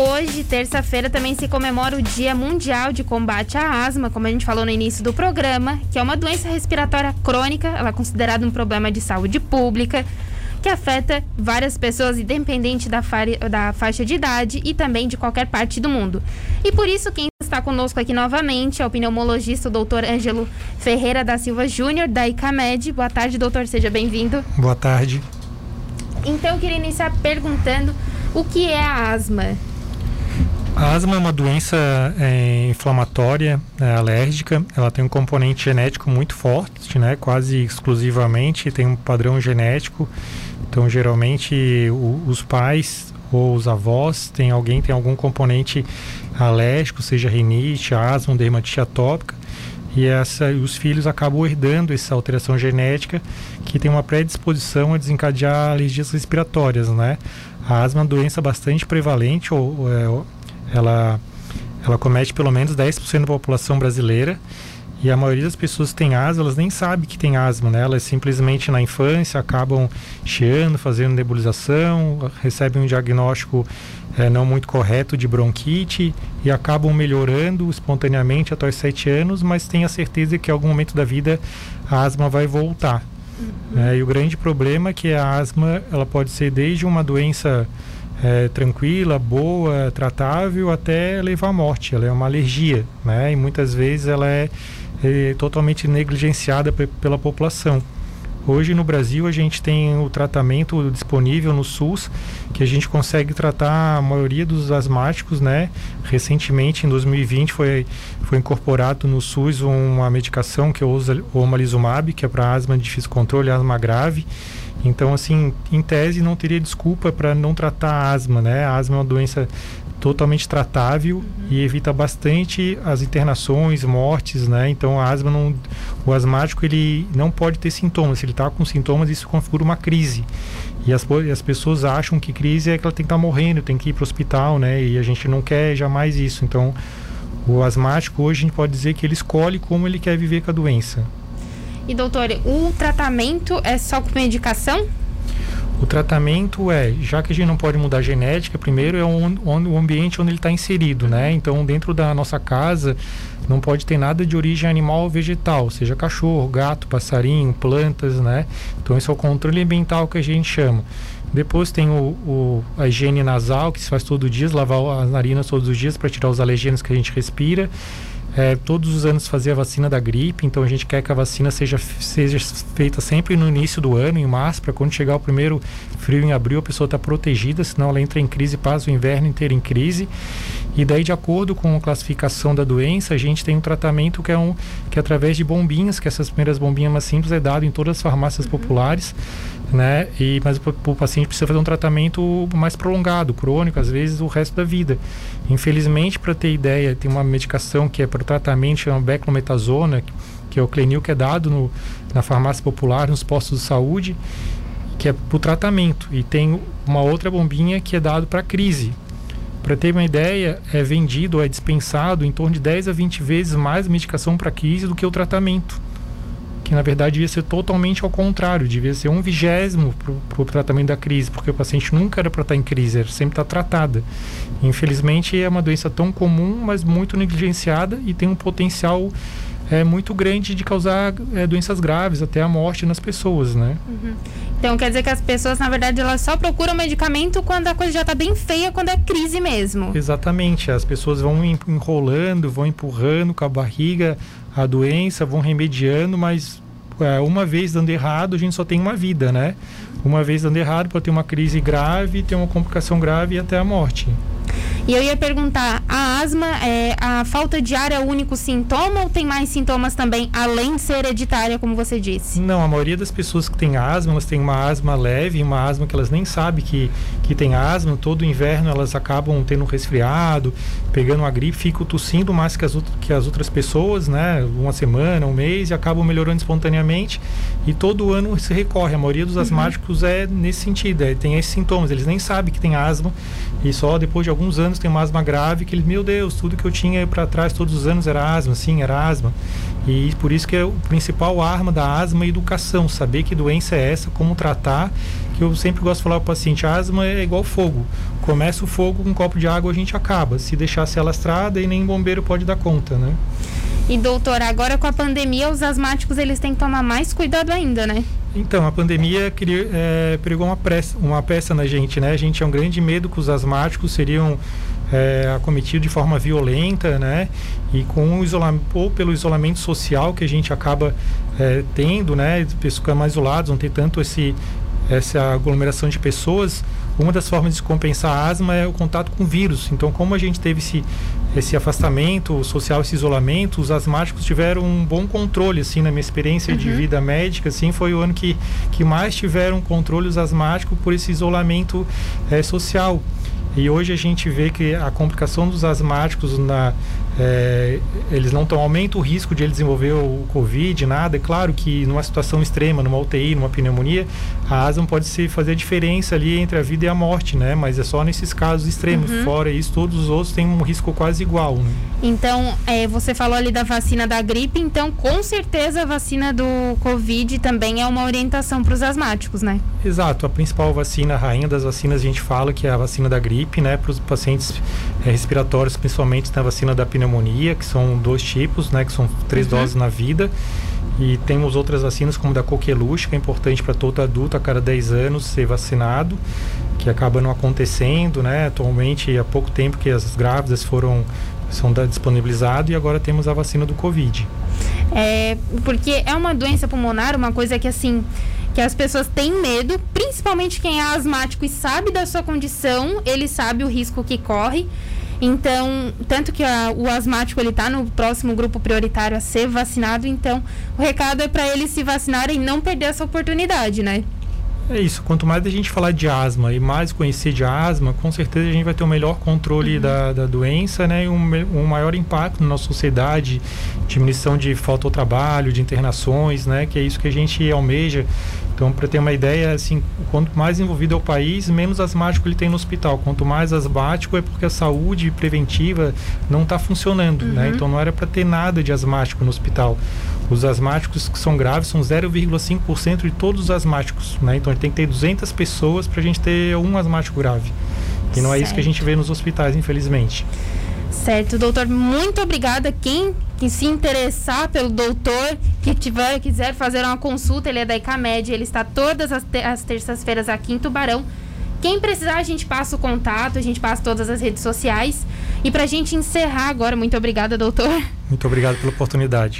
hoje, terça-feira, também se comemora o Dia Mundial de Combate à Asma, como a gente falou no início do programa, que é uma doença respiratória crônica, ela é considerada um problema de saúde pública, que afeta várias pessoas, independente da, da faixa de idade e também de qualquer parte do mundo. E por isso, quem está conosco aqui novamente é o pneumologista, o doutor Ângelo Ferreira da Silva Júnior, da ICAMED. Boa tarde, doutor, seja bem-vindo. Boa tarde. Então, eu queria iniciar perguntando o que é a asma? A asma é uma doença é, inflamatória, é, alérgica. Ela tem um componente genético muito forte, né? Quase exclusivamente tem um padrão genético. Então, geralmente, o, os pais ou os avós tem alguém tem algum componente alérgico, seja rinite, asma, dermatite atópica. E essa, os filhos acabam herdando essa alteração genética que tem uma predisposição a desencadear alergias respiratórias, né? A asma é uma doença bastante prevalente, ou, ou é, ela, ela comete pelo menos 10% da população brasileira. E a maioria das pessoas que tem asma, elas nem sabem que tem asma, né? Elas simplesmente na infância acabam chiando, fazendo nebulização, recebem um diagnóstico é, não muito correto de bronquite e acabam melhorando espontaneamente até os 7 anos, mas tem a certeza que em algum momento da vida a asma vai voltar. Uhum. É, e o grande problema é que a asma ela pode ser desde uma doença é, tranquila, boa, tratável, até levar à morte. Ela é uma alergia, né? E muitas vezes ela é, é totalmente negligenciada pela população. Hoje no Brasil a gente tem o tratamento disponível no SUS, que a gente consegue tratar a maioria dos asmáticos, né? Recentemente, em 2020, foi, foi incorporado no SUS uma medicação que eu uso, o omalizumab, que é para asma de difícil controle, asma grave. Então, assim, em tese não teria desculpa para não tratar a asma, né? A asma é uma doença totalmente tratável uhum. e evita bastante as internações, mortes, né? Então a asma não, o asmático ele não pode ter sintomas. Se ele está com sintomas, isso configura uma crise. E as, as pessoas acham que crise é que ela tem que estar tá morrendo, tem que ir para o hospital, né? E a gente não quer jamais isso. Então o asmático hoje a gente pode dizer que ele escolhe como ele quer viver com a doença. E doutor, o tratamento é só com medicação? O tratamento é, já que a gente não pode mudar a genética, primeiro é o ambiente onde ele está inserido, né? Então, dentro da nossa casa, não pode ter nada de origem animal ou vegetal, seja cachorro, gato, passarinho, plantas, né? Então, esse é o controle ambiental que a gente chama. Depois tem o, o, a higiene nasal, que se faz todo dia, lavar as narinas todos os dias para tirar os alergênios que a gente respira. É, todos os anos fazer a vacina da gripe, então a gente quer que a vacina seja, seja feita sempre no início do ano, em março, para quando chegar o primeiro frio em abril a pessoa está protegida, senão ela entra em crise passa o inverno inteiro em crise. E daí, de acordo com a classificação da doença, a gente tem um tratamento que é um que é através de bombinhas, que essas primeiras bombinhas mais simples é dado em todas as farmácias uhum. populares né? E mas o, o, paciente precisa fazer um tratamento mais prolongado, crônico, às vezes o resto da vida. Infelizmente, para ter ideia, tem uma medicação que é para o tratamento chama beclometasona, que é o Clenil que é dado no, na farmácia popular, nos postos de saúde, que é para o tratamento. E tem uma outra bombinha que é dado para crise. Para ter uma ideia, é vendido, é dispensado em torno de 10 a 20 vezes mais medicação para crise do que o tratamento que na verdade devia ser totalmente ao contrário, devia ser um vigésimo para o tratamento da crise, porque o paciente nunca era para estar em crise, era sempre estar tá tratada. Infelizmente é uma doença tão comum, mas muito negligenciada e tem um potencial é muito grande de causar é, doenças graves, até a morte nas pessoas, né? Uhum. Então quer dizer que as pessoas, na verdade, elas só procuram medicamento quando a coisa já está bem feia, quando é crise mesmo. Exatamente. As pessoas vão enrolando, vão empurrando com a barriga a doença, vão remediando, mas é, uma vez dando errado, a gente só tem uma vida, né? Uma vez dando errado, pode ter uma crise grave, ter uma complicação grave e até a morte. E eu ia perguntar, a asma, é, a falta de ar é o único sintoma ou tem mais sintomas também, além de ser hereditária, como você disse? Não, a maioria das pessoas que tem asma, elas têm uma asma leve, uma asma que elas nem sabem que, que tem asma. Todo inverno elas acabam tendo um resfriado, pegando uma gripe, ficam tossindo mais que as, que as outras pessoas, né? Uma semana, um mês, e acabam melhorando espontaneamente. E todo ano se recorre. A maioria dos uhum. asmáticos é nesse sentido, é, tem esses sintomas. Eles nem sabem que tem asma e só depois de alguns anos anos têm uma asma grave, que eles, meu Deus, tudo que eu tinha para trás todos os anos era asma, sim, era asma. E por isso que é o principal arma da asma é educação, saber que doença é essa, como tratar. Que eu sempre gosto de falar para o paciente, asma é igual fogo. Começa o fogo com um copo de água, a gente acaba. Se deixar se alastrada, e nem bombeiro pode dar conta, né? E doutor, agora com a pandemia, os asmáticos eles têm que tomar mais cuidado ainda, né? Então, a pandemia criou, é, pregou uma, pressa, uma peça na gente, né? A gente tinha um grande medo que os asmáticos seriam é, acometidos de forma violenta, né? E com o isolamento, ou pelo isolamento social que a gente acaba é, tendo, né? Pessoas ficam mais isolados, não tem tanto esse, essa aglomeração de pessoas, uma das formas de compensar a asma é o contato com vírus. Então, como a gente teve esse, esse afastamento social, esse isolamento, os asmáticos tiveram um bom controle, assim, na minha experiência uhum. de vida médica, assim, foi o ano que, que mais tiveram controle os asmáticos por esse isolamento é, social. E hoje a gente vê que a complicação dos asmáticos, na, é, eles não tão, aumenta o risco de ele desenvolver o Covid, nada. É claro que numa situação extrema, numa UTI, numa pneumonia, a asma pode se fazer a diferença ali entre a vida e a morte, né? Mas é só nesses casos extremos. Uhum. Fora isso, todos os outros têm um risco quase igual. Né? Então, é, você falou ali da vacina da gripe, então com certeza a vacina do Covid também é uma orientação para os asmáticos, né? Exato. A principal vacina, a rainha das vacinas, a gente fala que é a vacina da gripe gripe, né, para os pacientes é, respiratórios, principalmente na vacina da pneumonia, que são dois tipos, né, que são três uhum. doses na vida. E temos outras vacinas, como da coqueluche, que é importante para todo adulto a cada 10 anos ser vacinado, que acaba não acontecendo, né? Atualmente, há pouco tempo que as grávidas foram são disponibilizadas e agora temos a vacina do Covid. É, porque é uma doença pulmonar, uma coisa que assim que as pessoas têm medo, principalmente quem é asmático e sabe da sua condição, ele sabe o risco que corre. Então, tanto que a, o asmático ele está no próximo grupo prioritário a ser vacinado, então o recado é para eles se vacinarem e não perder essa oportunidade, né? É isso. Quanto mais a gente falar de asma e mais conhecer de asma, com certeza a gente vai ter um melhor controle uhum. da, da doença, né? E um, um maior impacto na nossa sociedade, diminuição de falta ao trabalho, de internações, né? Que é isso que a gente almeja. Então, para ter uma ideia, assim, quanto mais envolvido é o país, menos asmático ele tem no hospital. Quanto mais asmático é porque a saúde preventiva não está funcionando, né? uhum. né? Então, não era para ter nada de asmático no hospital. Os asmáticos que são graves são 0,5% de todos os asmáticos, né? Então, tem que ter 200 pessoas para a gente ter um asmático grave. E não certo. é isso que a gente vê nos hospitais, infelizmente. Certo, doutor, muito obrigada. Quem que se interessar pelo doutor, que tiver, quiser fazer uma consulta, ele é da ICAMED, ele está todas as, te as terças-feiras aqui em Tubarão. Quem precisar, a gente passa o contato, a gente passa todas as redes sociais. E para a gente encerrar agora, muito obrigada, doutor. Muito obrigado pela oportunidade.